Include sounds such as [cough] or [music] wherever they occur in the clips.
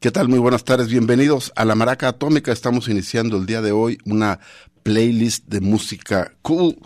¿Qué tal? Muy buenas tardes, bienvenidos a La Maraca Atómica. Estamos iniciando el día de hoy una playlist de música cool,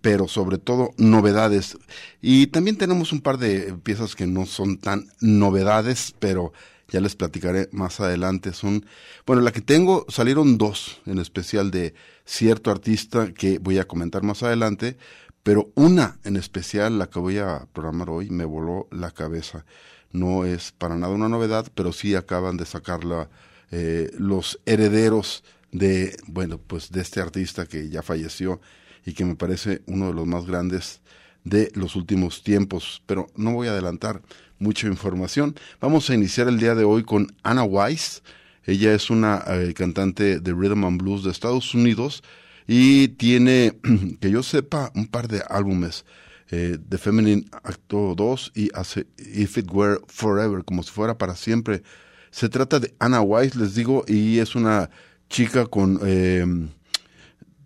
pero sobre todo novedades. Y también tenemos un par de piezas que no son tan novedades, pero ya les platicaré más adelante. Son, bueno, la que tengo salieron dos, en especial de cierto artista que voy a comentar más adelante, pero una en especial, la que voy a programar hoy, me voló la cabeza no es para nada una novedad, pero sí acaban de sacarla eh, los herederos de, bueno, pues de este artista que ya falleció y que me parece uno de los más grandes de los últimos tiempos, pero no voy a adelantar mucha información. Vamos a iniciar el día de hoy con Anna Weiss. Ella es una eh, cantante de rhythm and blues de Estados Unidos y tiene, [clears throat] que yo sepa, un par de álbumes eh, The Feminine Acto 2 y hace If It Were Forever, como si fuera para siempre. Se trata de Anna Weiss, les digo, y es una chica con... Eh,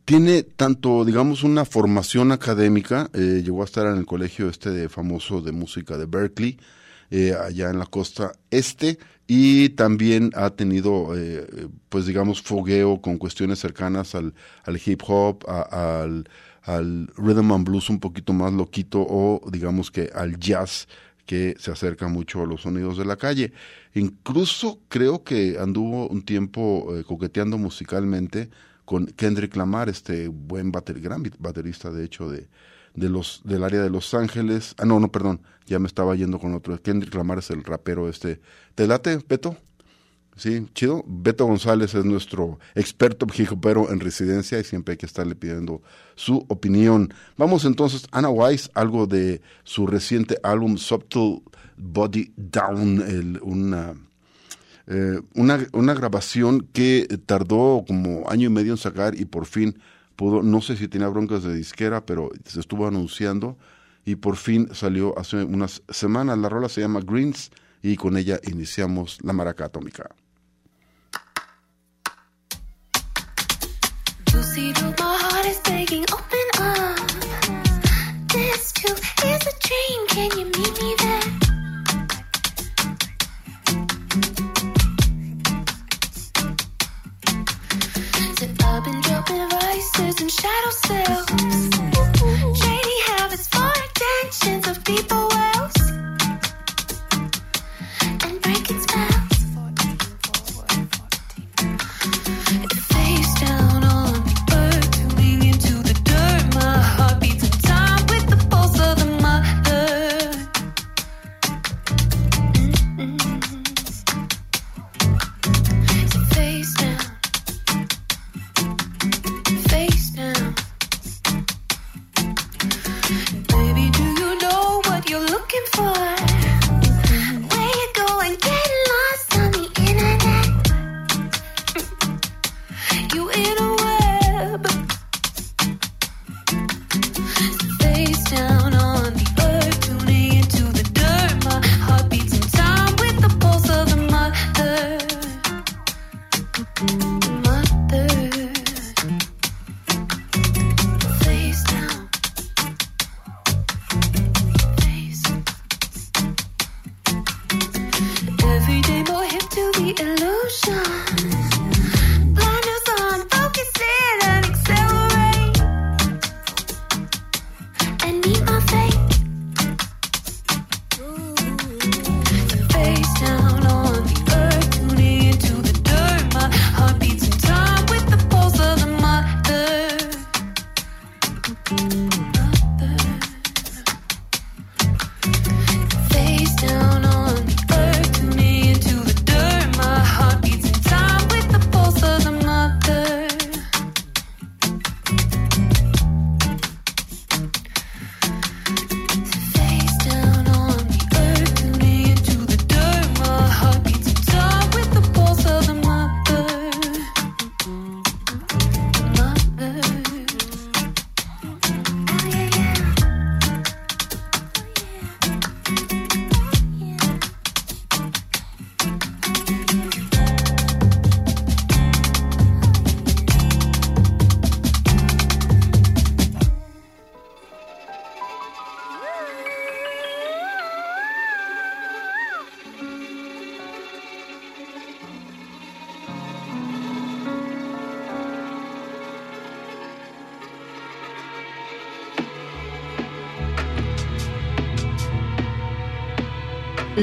tiene tanto, digamos, una formación académica, eh, llegó a estar en el colegio este de famoso de música de Berkeley, eh, allá en la costa este, y también ha tenido, pues digamos, fogueo con cuestiones cercanas al, al hip hop, al, al rhythm and blues un poquito más loquito o digamos que al jazz que se acerca mucho a los sonidos de la calle. Incluso creo que anduvo un tiempo eh, coqueteando musicalmente con Kendrick Lamar, este buen bater, gran baterista de hecho de, de los del área de Los Ángeles. Ah, no, no, perdón, ya me estaba yendo con otro. Kendrick Lamar es el rapero este. ¿Te late, Peto? Sí, chido. Beto González es nuestro experto pero en residencia y siempre hay que estarle pidiendo su opinión. Vamos entonces, Anna Weiss, algo de su reciente álbum Subtle Body Down, una, eh, una, una grabación que tardó como año y medio en sacar y por fin pudo, no sé si tenía broncas de disquera, pero se estuvo anunciando y por fin salió hace unas semanas. La rola se llama Greens y con ella iniciamos la maraca atómica. Shadow cells. Trading habits for attentions of people.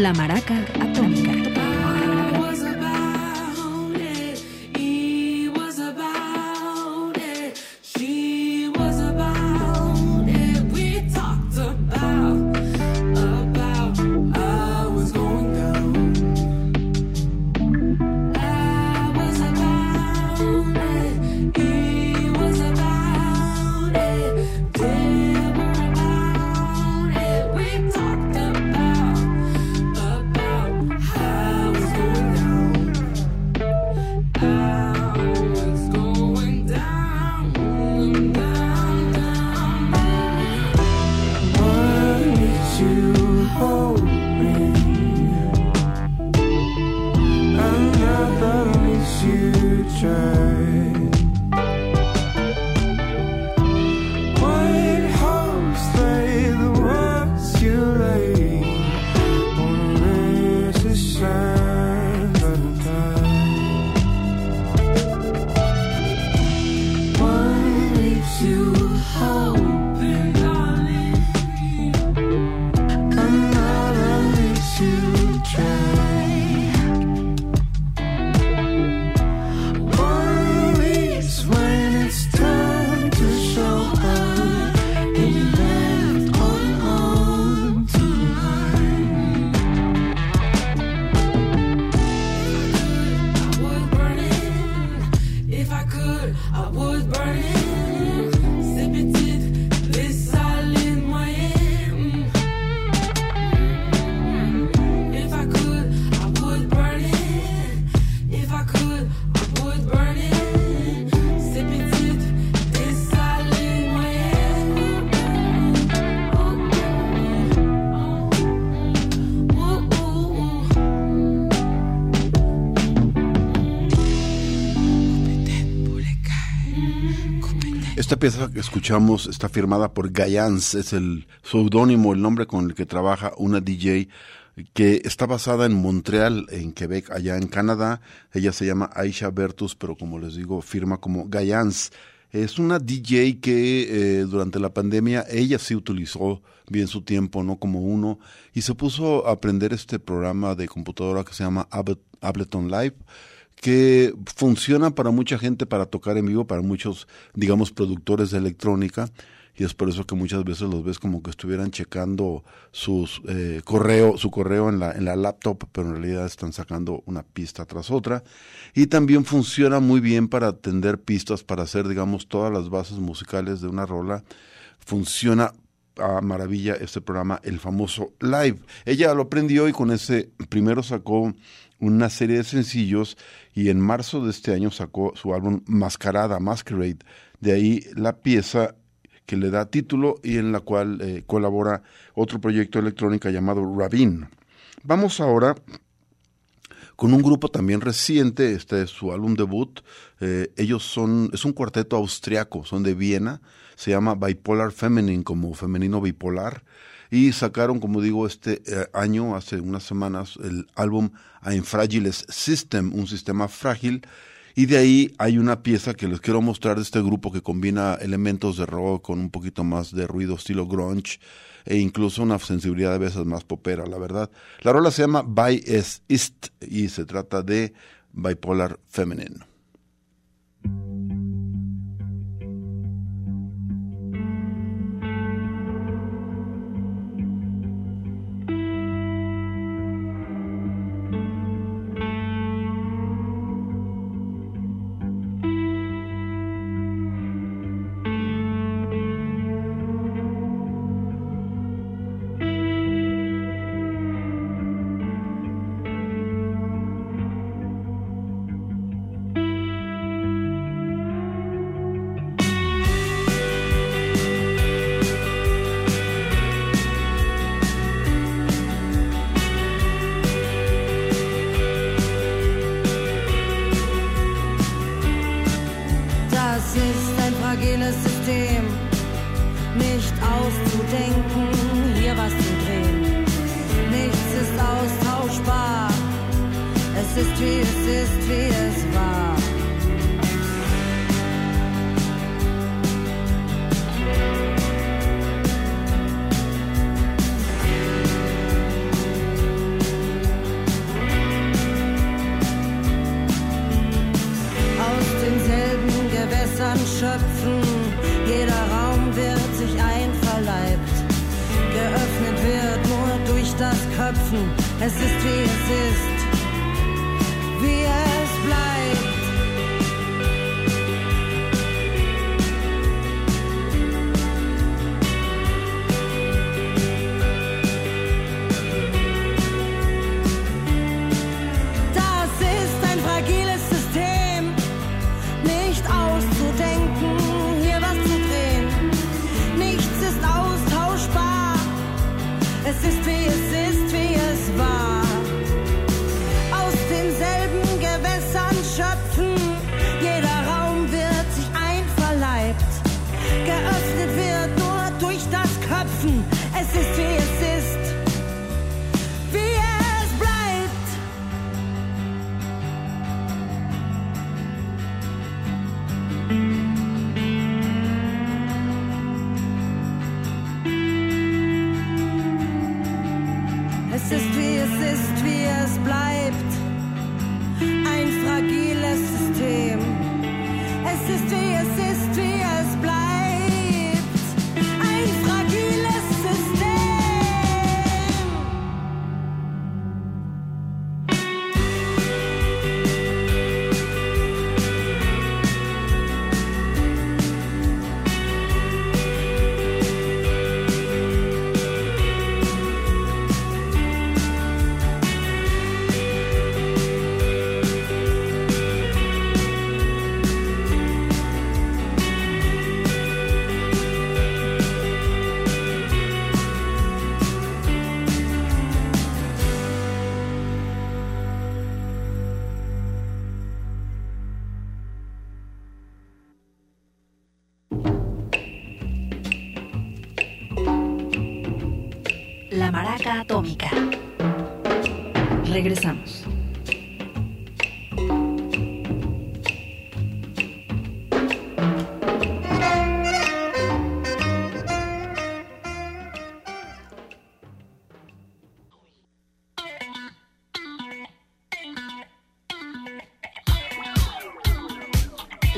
La Maraca pieza que escuchamos está firmada por Gayans, es el seudónimo, el nombre con el que trabaja una DJ que está basada en Montreal, en Quebec, allá en Canadá. Ella se llama Aisha Bertus, pero como les digo, firma como Gayans. Es una DJ que eh, durante la pandemia ella sí utilizó bien su tiempo, no como uno, y se puso a aprender este programa de computadora que se llama Ablet- Ableton Live que funciona para mucha gente para tocar en vivo, para muchos, digamos, productores de electrónica, y es por eso que muchas veces los ves como que estuvieran checando sus eh, correo, su correo en la, en la laptop, pero en realidad están sacando una pista tras otra. Y también funciona muy bien para atender pistas, para hacer, digamos, todas las bases musicales de una rola. Funciona a maravilla este programa, el famoso Live. Ella lo aprendió y con ese primero sacó una serie de sencillos y en marzo de este año sacó su álbum Mascarada, Masquerade. De ahí la pieza que le da título y en la cual eh, colabora otro proyecto electrónica llamado Rabin. Vamos ahora con un grupo también reciente, este es su álbum debut. Eh, ellos son, es un cuarteto austriaco, son de Viena, se llama Bipolar Feminine, como femenino bipolar, y sacaron, como digo, este eh, año, hace unas semanas, el álbum Ein Fragiles System, un sistema frágil, y de ahí hay una pieza que les quiero mostrar de este grupo que combina elementos de rock con un poquito más de ruido estilo grunge e incluso una sensibilidad a veces más popera, la verdad. La rola se llama By Es Ist y se trata de Bipolar Feminine.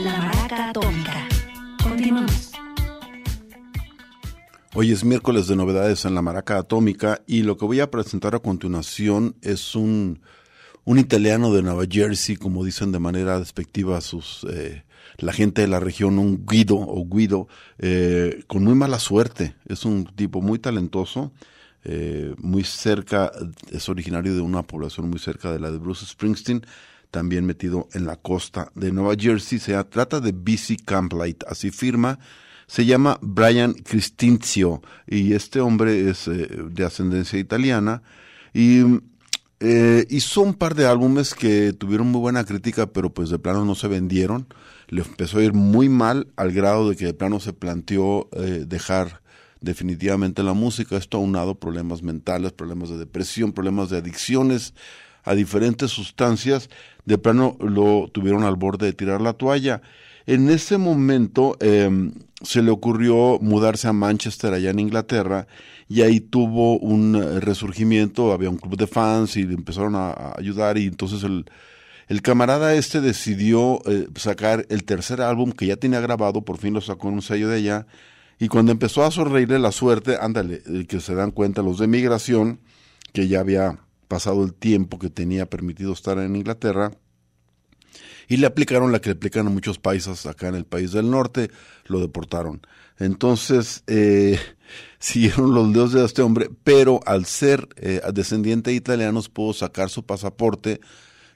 La maraca atómica. Continuamos. Hoy es miércoles de novedades en la Maraca Atómica y lo que voy a presentar a continuación es un, un italiano de Nueva Jersey, como dicen de manera despectiva sus eh, la gente de la región, un Guido o Guido, eh, con muy mala suerte. Es un tipo muy talentoso, eh, muy cerca, es originario de una población muy cerca de la de Bruce Springsteen, también metido en la costa de Nueva Jersey. Se trata de BC Camplight, así firma. Se llama Brian Cristinzio y este hombre es eh, de ascendencia italiana y eh, hizo un par de álbumes que tuvieron muy buena crítica pero pues de plano no se vendieron. Le empezó a ir muy mal al grado de que de plano se planteó eh, dejar definitivamente la música. Esto aunado problemas mentales problemas de depresión problemas de adicciones a diferentes sustancias de plano lo tuvieron al borde de tirar la toalla. En ese momento eh, se le ocurrió mudarse a Manchester, allá en Inglaterra, y ahí tuvo un eh, resurgimiento, había un club de fans y le empezaron a, ayudar y entonces el, camarada este decidió eh, sacar el tercer álbum que ya tenía grabado, por fin lo sacó en un sello de allá, y cuando empezó a sonreírle la suerte, ándale, que se dan cuenta los de migración, que ya había pasado el tiempo que tenía permitido estar en Inglaterra, y le aplicaron la que le aplican a muchos paisas acá en el país del norte, lo deportaron. Entonces, eh, [laughs] siguieron los dioses de este hombre, pero al ser eh, descendiente de italianos pudo sacar su pasaporte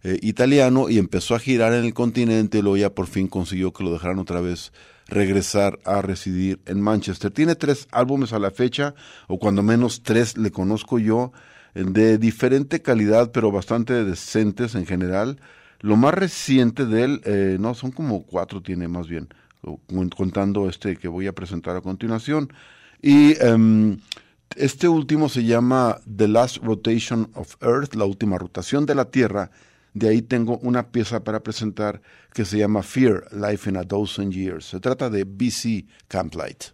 eh, italiano y empezó a girar en el continente y luego ya por fin consiguió que lo dejaran otra vez regresar a residir en Manchester. Tiene tres álbumes a la fecha, o cuando menos tres le conozco yo, de diferente calidad, pero bastante decentes en general. Lo más reciente de él, eh, no, son como cuatro tiene más bien, contando este que voy a presentar a continuación. Y um, este último se llama The Last Rotation of Earth, la última rotación de la Tierra. De ahí tengo una pieza para presentar que se llama Fear, Life in a Dozen Years. Se trata de BC Camplight.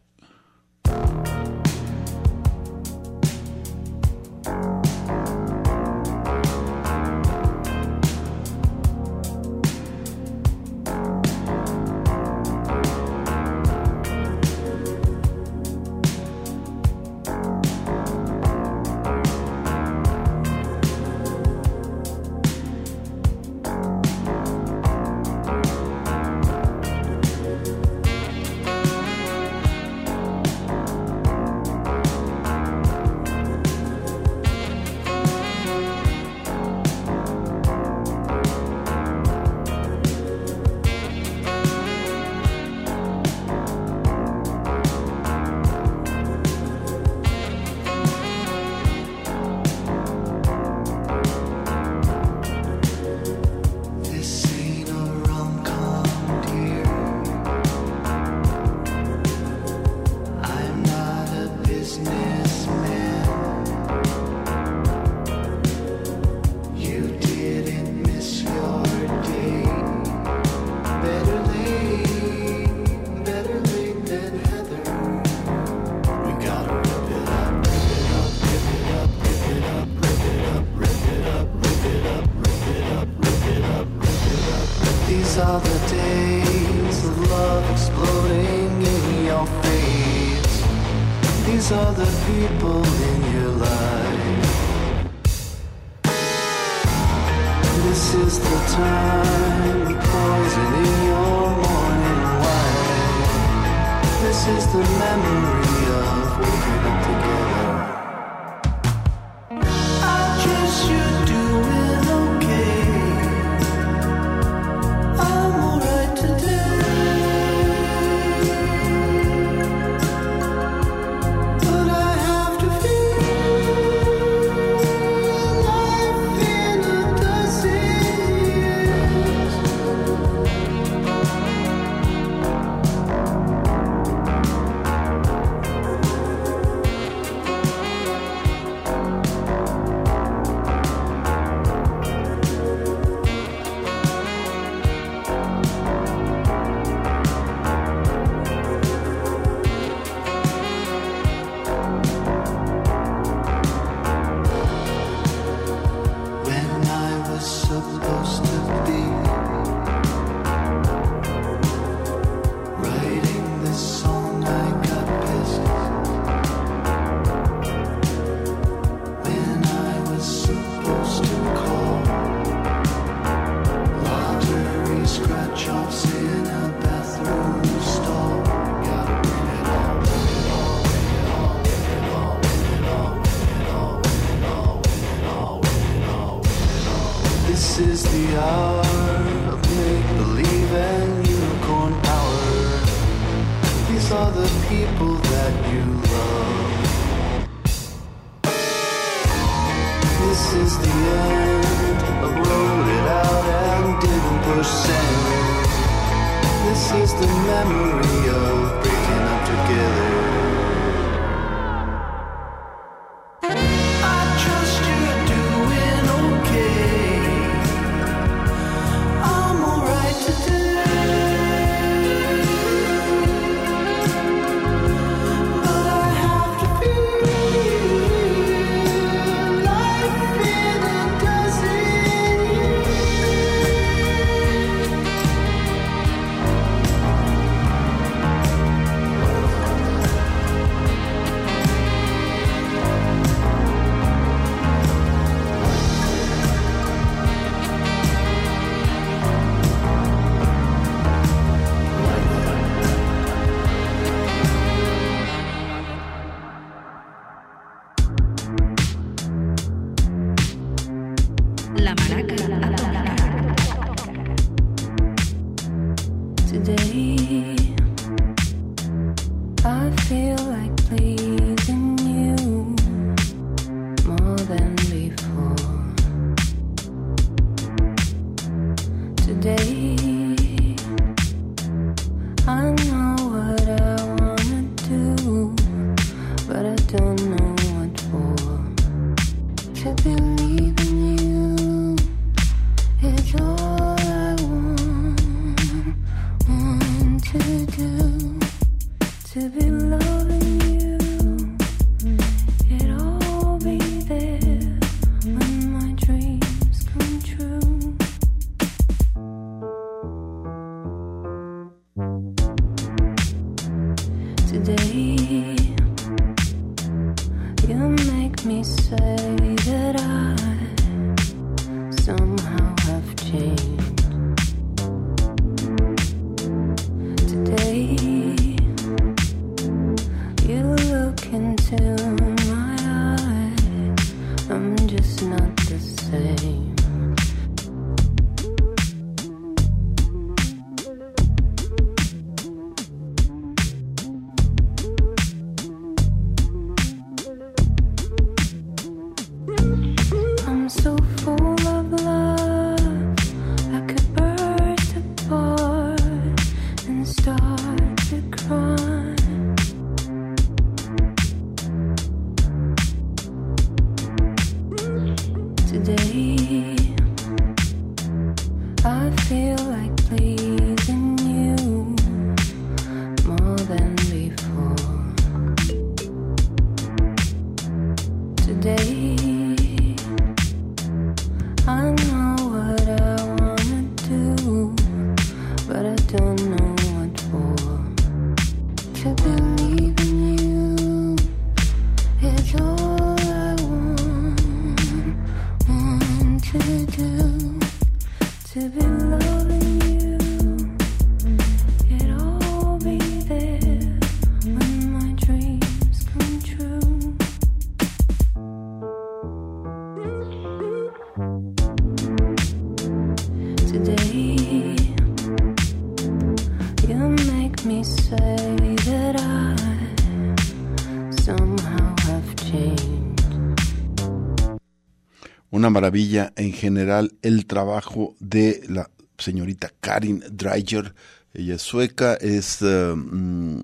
Una maravilla en general el trabajo de la señorita Karin Dreiger. Ella es sueca, es eh, mm,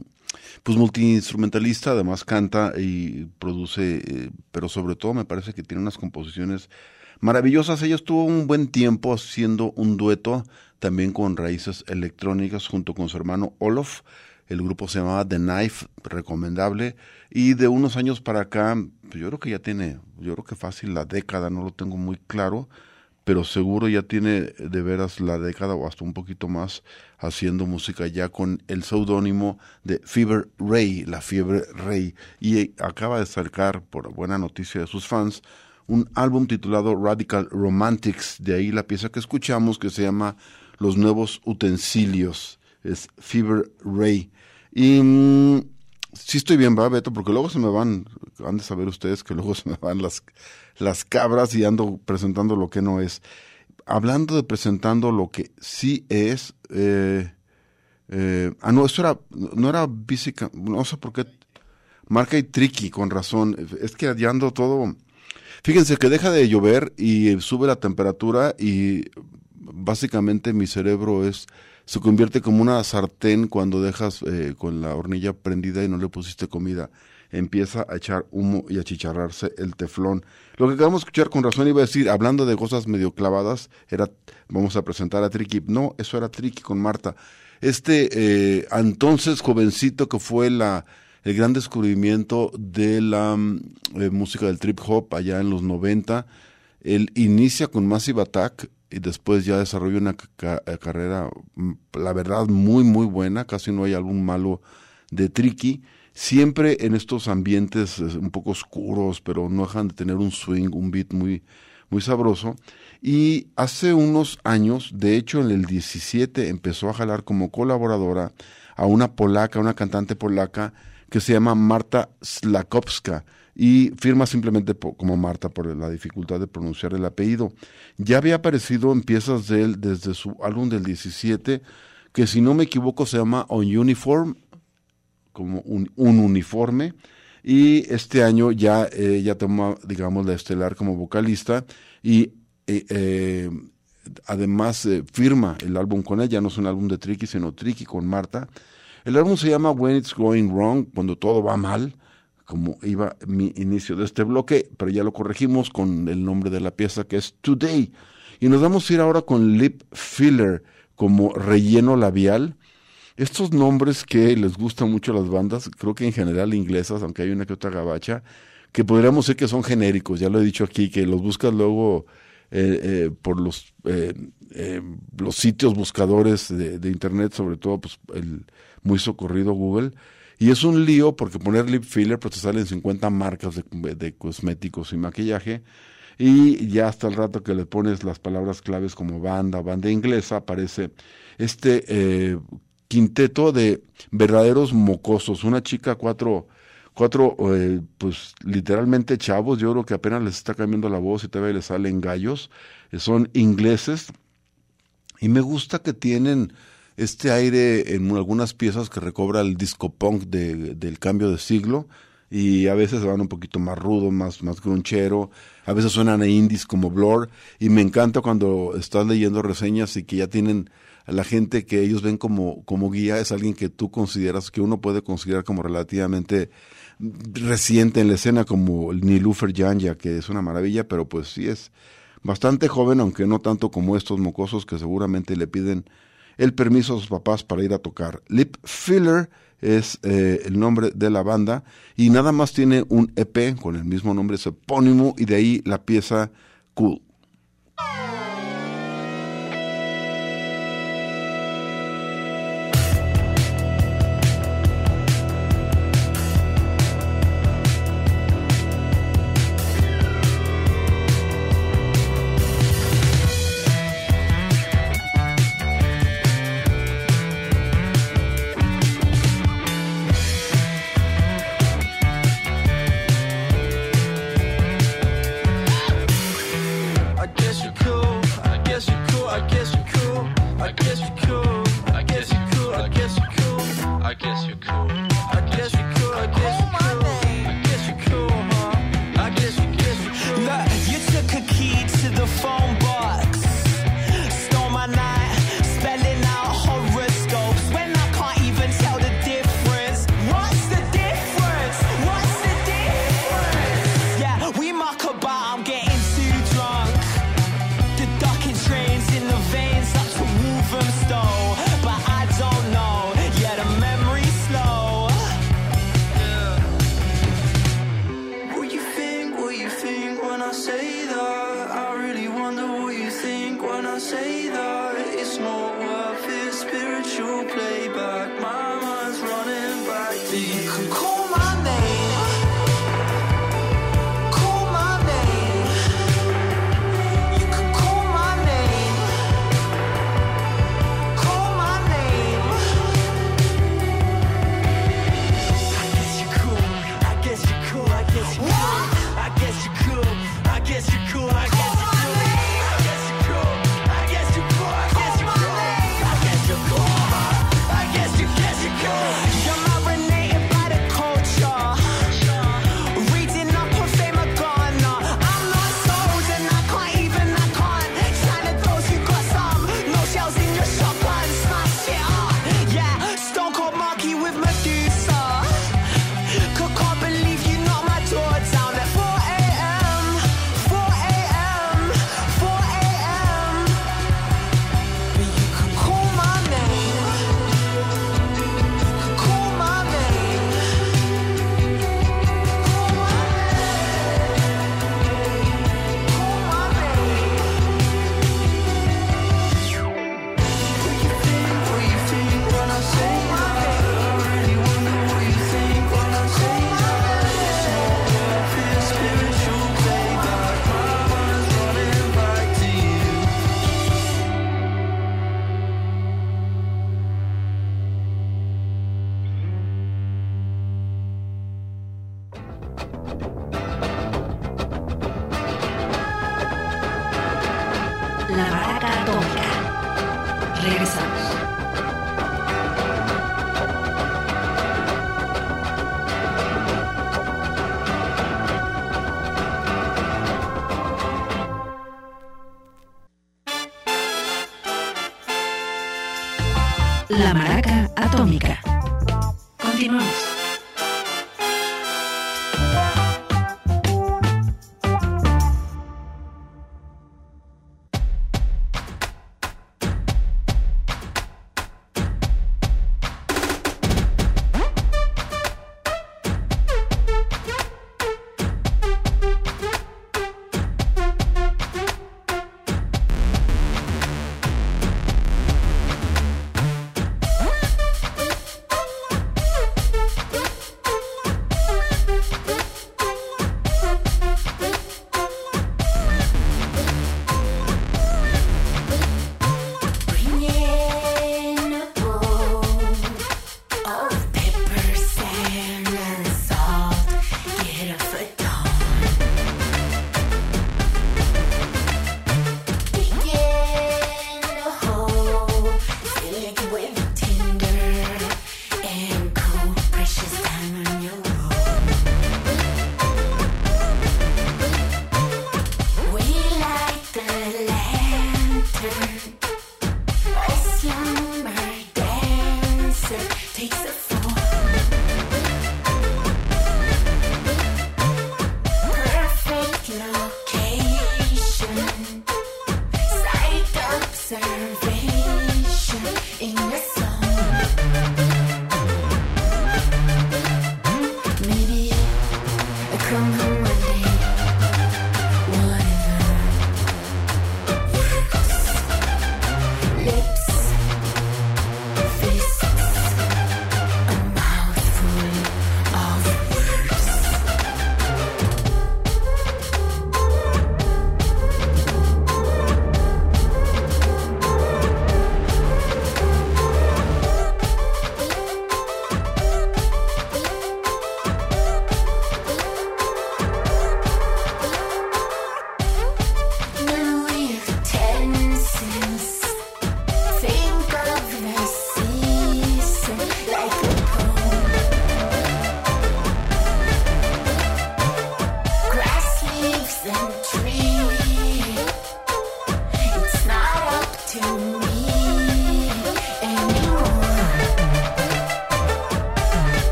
pues multiinstrumentalista, además canta y produce, eh, pero sobre todo me parece que tiene unas composiciones maravillosas. Ella estuvo un buen tiempo haciendo un dueto también con raíces electrónicas junto con su hermano Olof. El grupo se llamaba The Knife, recomendable. Y de unos años para acá, pues yo creo que ya tiene, yo creo que fácil la década, no lo tengo muy claro, pero seguro ya tiene de veras la década o hasta un poquito más haciendo música ya con el seudónimo de Fever Ray, la fiebre Rey. Y acaba de sacar, por buena noticia de sus fans, un álbum titulado Radical Romantics, de ahí la pieza que escuchamos que se llama Los Nuevos Utensilios, es Fever Ray. Y mm, sí estoy bien, va, Beto, porque luego se me van, han de saber ustedes que luego [laughs] se me van las, las cabras y ando presentando lo que no es. Hablando de presentando lo que sí es, eh, eh, ah, no, eso era, no era física, no sé por qué, marca y tricky, con razón, es que ya todo, fíjense que deja de llover y sube la temperatura y básicamente mi cerebro es se convierte como una sartén cuando dejas eh, con la hornilla prendida y no le pusiste comida. Empieza a echar humo y a chicharrarse el teflón. Lo que acabamos de escuchar con razón iba a decir, hablando de cosas medio clavadas, era, vamos a presentar a Tricky. No, eso era Tricky con Marta. Este eh, entonces jovencito que fue la, el gran descubrimiento de la mm, eh, música del trip hop allá en los 90. Él inicia con Massive Attack y después ya desarrolla una ca- carrera, mm, la verdad, muy, muy buena. Casi no hay algún malo de Tricky. Siempre en estos ambientes eh, un poco oscuros, pero no dejan de tener un swing, un beat muy, muy sabroso. Y hace unos años, de hecho en el 17, empezó a jalar como colaboradora a una polaca, una cantante polaca que se llama Marta Slakowska y firma simplemente como Marta por la dificultad de pronunciar el apellido. Ya había aparecido en piezas de él desde su álbum del 17, que si no me equivoco se llama On Uniform, como un, un uniforme, y este año ya eh, ya toma, digamos, la estelar como vocalista y eh, eh, además eh, firma el álbum con ella, no es un álbum de Tricky, sino Tricky con Marta. El álbum se llama When It's Going Wrong, cuando todo va mal, como iba mi inicio de este bloque, pero ya lo corregimos con el nombre de la pieza que es Today. Y nos vamos a ir ahora con Lip Filler, como relleno labial. Estos nombres que les gustan mucho a las bandas, creo que en general inglesas, aunque hay una que otra gabacha, que podríamos decir que son genéricos, ya lo he dicho aquí, que los buscas luego eh, eh, por los, eh, eh, los sitios buscadores de, de internet, sobre todo pues, el muy socorrido Google. Y es un lío porque poner lip filler, pues te salen 50 marcas de, cosméticos y maquillaje. Y ya hasta el rato que le pones las palabras claves como banda, banda inglesa, aparece este eh, quinteto de verdaderos mocosos. Una chica, cuatro, cuatro eh, pues literalmente chavos, yo creo que apenas les está cambiando la voz y todavía les salen gallos. Eh, son ingleses. Y me gusta que tienen este aire en algunas piezas que recobra el disco punk de- del cambio de siglo y a veces van un poquito más rudo, más, más grunchero, a veces suenan a indies como Blur y me encanta cuando estás leyendo reseñas y que ya tienen a la gente que ellos ven como, como guía, es alguien que tú consideras, que uno puede considerar como relativamente reciente en la escena como Nilufer Janja, que es una maravilla, pero pues sí es bastante joven, aunque no tanto como estos mocosos que seguramente le piden el permiso a sus papás para ir a tocar. Lip Filler es eh, el nombre de la banda y nada más tiene un EP con el mismo nombre, es epónimo y de ahí la pieza Cool.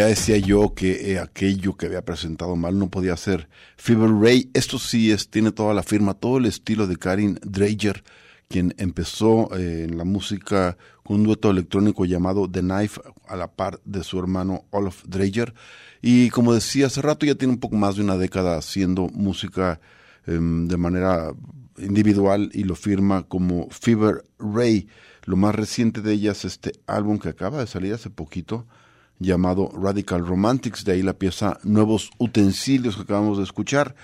Ya decía yo que eh, aquello que había presentado mal no podía ser Fever Ray. Esto sí es, tiene toda la firma, todo el estilo de Karin Drager, quien empezó eh, en la música con un dueto electrónico llamado The Knife a la par de su hermano Olaf Drager. Y como decía hace rato, ya tiene un poco más de una década haciendo música em, de manera individual y lo firma como Fever Ray. Lo más reciente de ella es este álbum que acaba de salir hace poquito, llamado Radical Romantics, de ahí la pieza Nuevos Utensilios que acabamos de escuchar.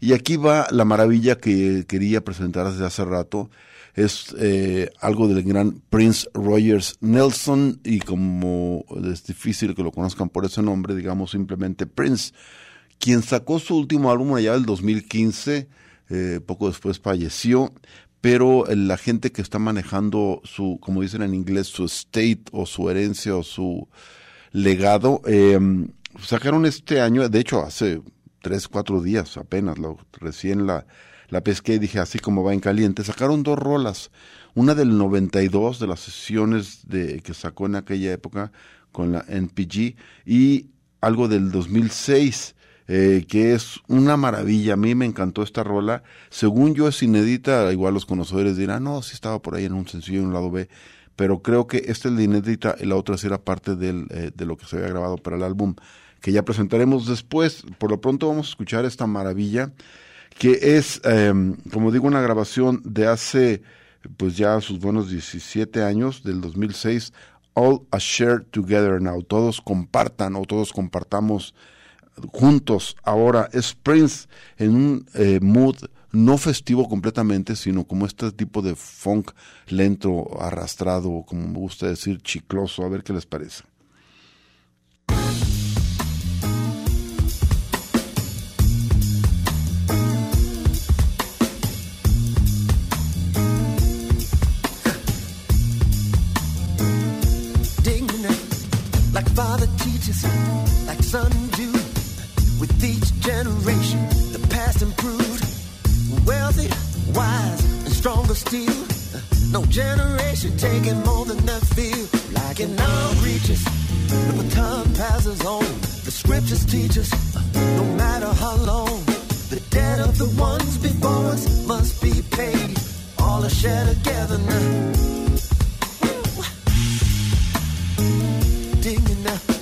Y aquí va la maravilla que quería presentar desde hace rato. Es eh, algo del gran Prince Rogers Nelson y como es difícil que lo conozcan por ese nombre, digamos simplemente Prince, quien sacó su último álbum allá del 2015, eh, poco después falleció, pero la gente que está manejando su, como dicen en inglés, su estate o su herencia o su legado. Eh, sacaron este año, de hecho hace tres, cuatro días apenas, lo, recién la, la pesqué y dije así como va en caliente. Sacaron dos rolas, una del 92 de las sesiones de, que sacó en aquella época con la NPG y algo del 2006. Eh, que es una maravilla. A mí me encantó esta rola. Según yo es inédita, igual los conocedores dirán, no, sí estaba por ahí en un sencillo en un lado B pero creo que esta es la inédita y la otra sí era parte del, eh, de lo que se había grabado para el álbum que ya presentaremos después. Por lo pronto vamos a escuchar esta maravilla que es, eh, como digo, una grabación de hace pues ya sus buenos 17 años, del 2006, All a Share Together Now, todos compartan o todos compartamos juntos ahora, es Prince en un eh, mood no festivo completamente, sino como este tipo de funk lento, arrastrado, como me gusta decir, chicloso. A ver qué les parece. Wealthy, wise, and stronger still. No generation taking more than their feel. Like in our reaches, the baton passes on. The scriptures teach us, no matter how long, the debt of the ones before us must be paid. All are shared together now. Dig me now.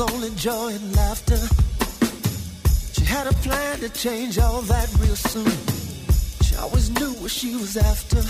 Only joy and laughter. She had a plan to change all that real soon. She always knew what she was after.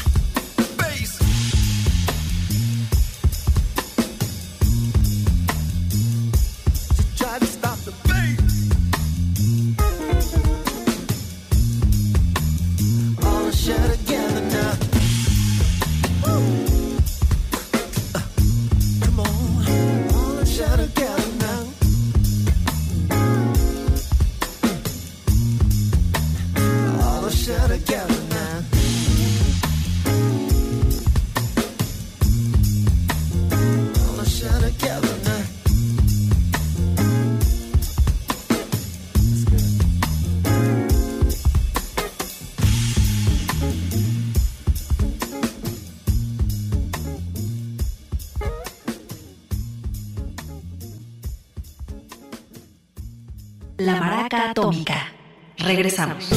Atómica. Regresamos.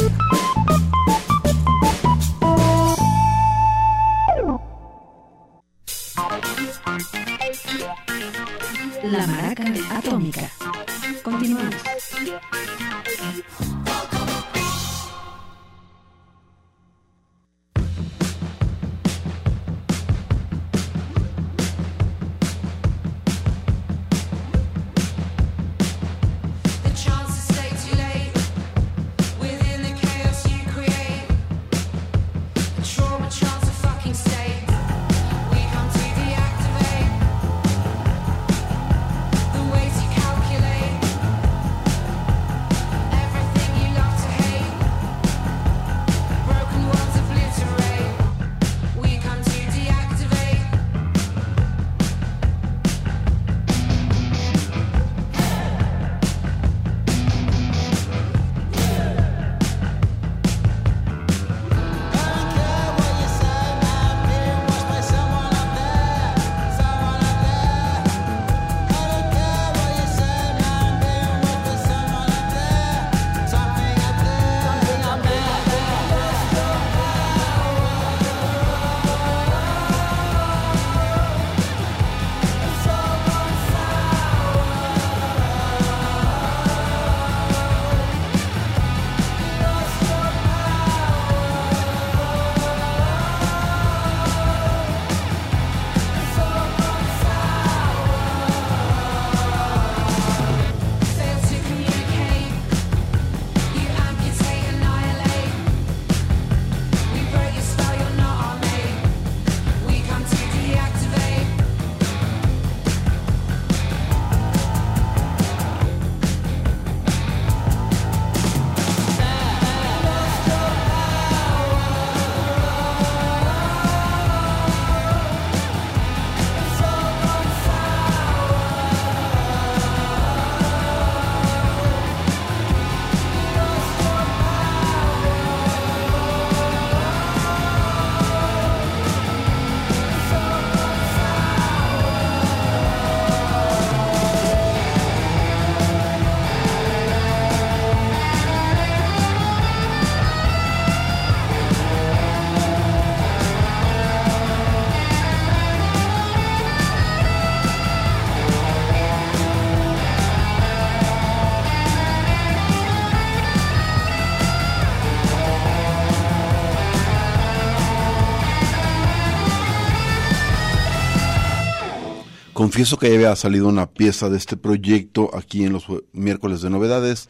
Confieso que ya había salido una pieza de este proyecto aquí en los miércoles de novedades,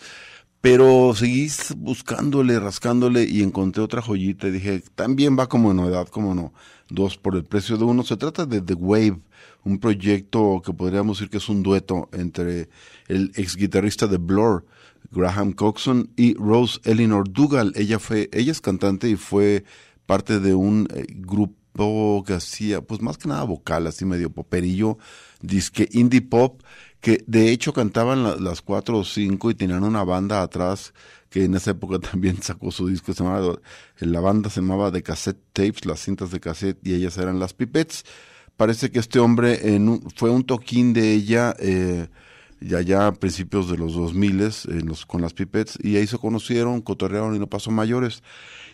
pero seguí buscándole, rascándole y encontré otra joyita y dije, también va como novedad, como no, dos por el precio de uno. Se trata de The Wave, un proyecto que podríamos decir que es un dueto entre el ex guitarrista de Blur, Graham Coxon, y Rose Eleanor Dougal. Ella fue, ella es cantante y fue parte de un eh, grupo que hacía, pues más que nada vocal, así medio poperillo, disque indie pop, que de hecho cantaban la- las cuatro o cinco y tenían una banda atrás que en esa época [laughs] también sacó su disco, se llamaba, la banda se llamaba The Cassette Tapes, las cintas de cassette, y ellas eran las Pipettes. Parece que este hombre fue un toquín de ella, eh, ya ya a principios de los 2000 en con las Pipettes, y ahí se conocieron, cotorrearon y no pasó mayores.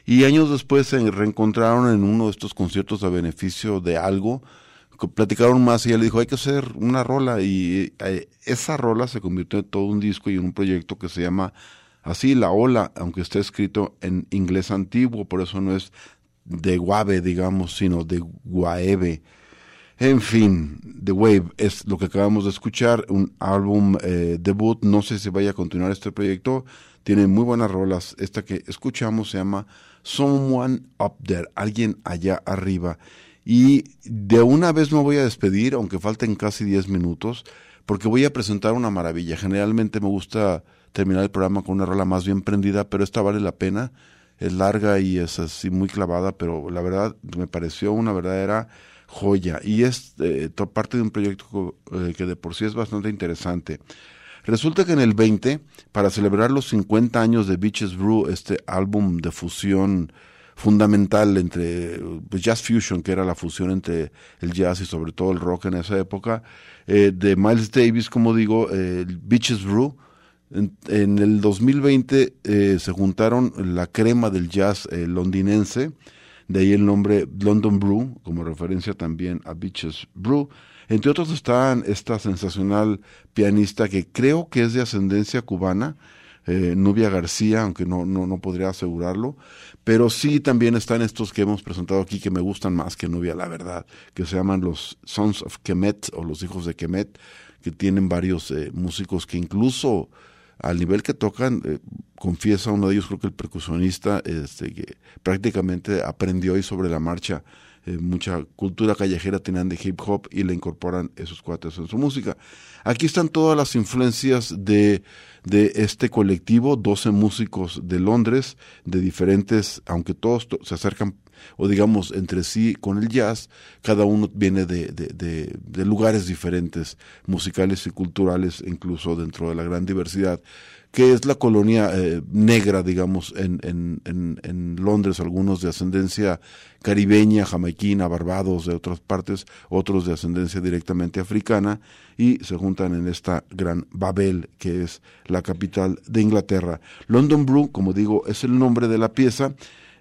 Y años después se reencontraron en uno de estos conciertos a beneficio de algo, platicaron más y él dijo, hay que hacer una rola, y eh, esa rola se convirtió en todo un disco y en un proyecto que se llama así, La Ola, aunque esté escrito en inglés antiguo, por eso no es de Guave, digamos, sino de Guaeve. En fin, The Wave es lo que acabamos de escuchar, un álbum eh, debut, no sé si vaya a continuar este proyecto, tiene muy buenas rolas, esta que escuchamos se llama Someone Up There, alguien allá arriba. Y de una vez me voy a despedir, aunque falten casi 10 minutos, porque voy a presentar una maravilla. Generalmente me gusta terminar el programa con una rola más bien prendida, pero esta vale la pena. Es larga y es así muy clavada, pero la verdad me pareció una verdadera joya. Y es eh, parte de un proyecto eh, que de por sí es bastante interesante. Resulta que en el 20, para celebrar los 50 años de Beaches Brew, este álbum de fusión fundamental entre pues, Jazz Fusion, que era la fusión entre el jazz y sobre todo el rock en esa época, eh, de Miles Davis, como digo, eh, Beaches Brew. En, en el 2020 eh, se juntaron la crema del jazz eh, londinense, de ahí el nombre London Brew, como referencia también a Beaches Brew. Entre otros están esta sensacional pianista que creo que es de ascendencia cubana, eh, Nubia García, aunque no, no, no podría asegurarlo, pero sí también están estos que hemos presentado aquí que me gustan más que Nubia, la verdad, que se llaman los Sons of Kemet o los hijos de Kemet, que tienen varios eh, músicos que incluso al nivel que tocan, eh, confiesa uno de ellos, creo que el percusionista, este, que prácticamente aprendió ahí sobre la marcha eh, mucha cultura callejera tenían de hip hop y le incorporan esos cuates en su música. Aquí están todas las influencias de, de este colectivo, 12 músicos de Londres, de diferentes, aunque todos to- se acercan o digamos entre sí con el jazz, cada uno viene de, de, de- de lugares diferentes, musicales y culturales, incluso dentro de la gran diversidad que es la colonia eh, negra, digamos, en, en, en, en Londres, algunos de ascendencia caribeña, jamaiquina, barbados, de otras partes, otros de ascendencia directamente africana, y se juntan en esta gran Babel, que es la capital de Inglaterra. London Brew, como digo, es el nombre de la pieza,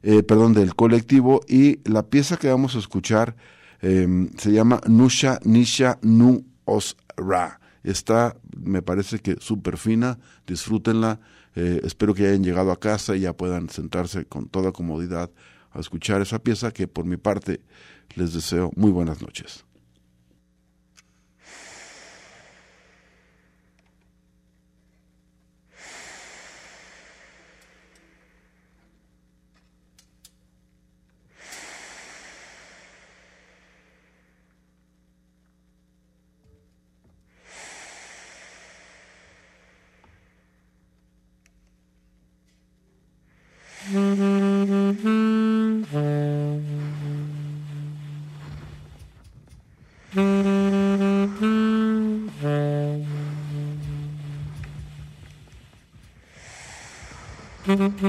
eh, perdón, del colectivo, y la pieza que vamos a escuchar eh, se llama Nusha Nisha Nu Os Ra. Está, me parece que súper fina, disfrútenla. eh, espero que hayan llegado a casa y ya puedan sentarse con toda comodidad a escuchar esa pieza que por mi parte les deseo muy buenas noches. Mm-hmm.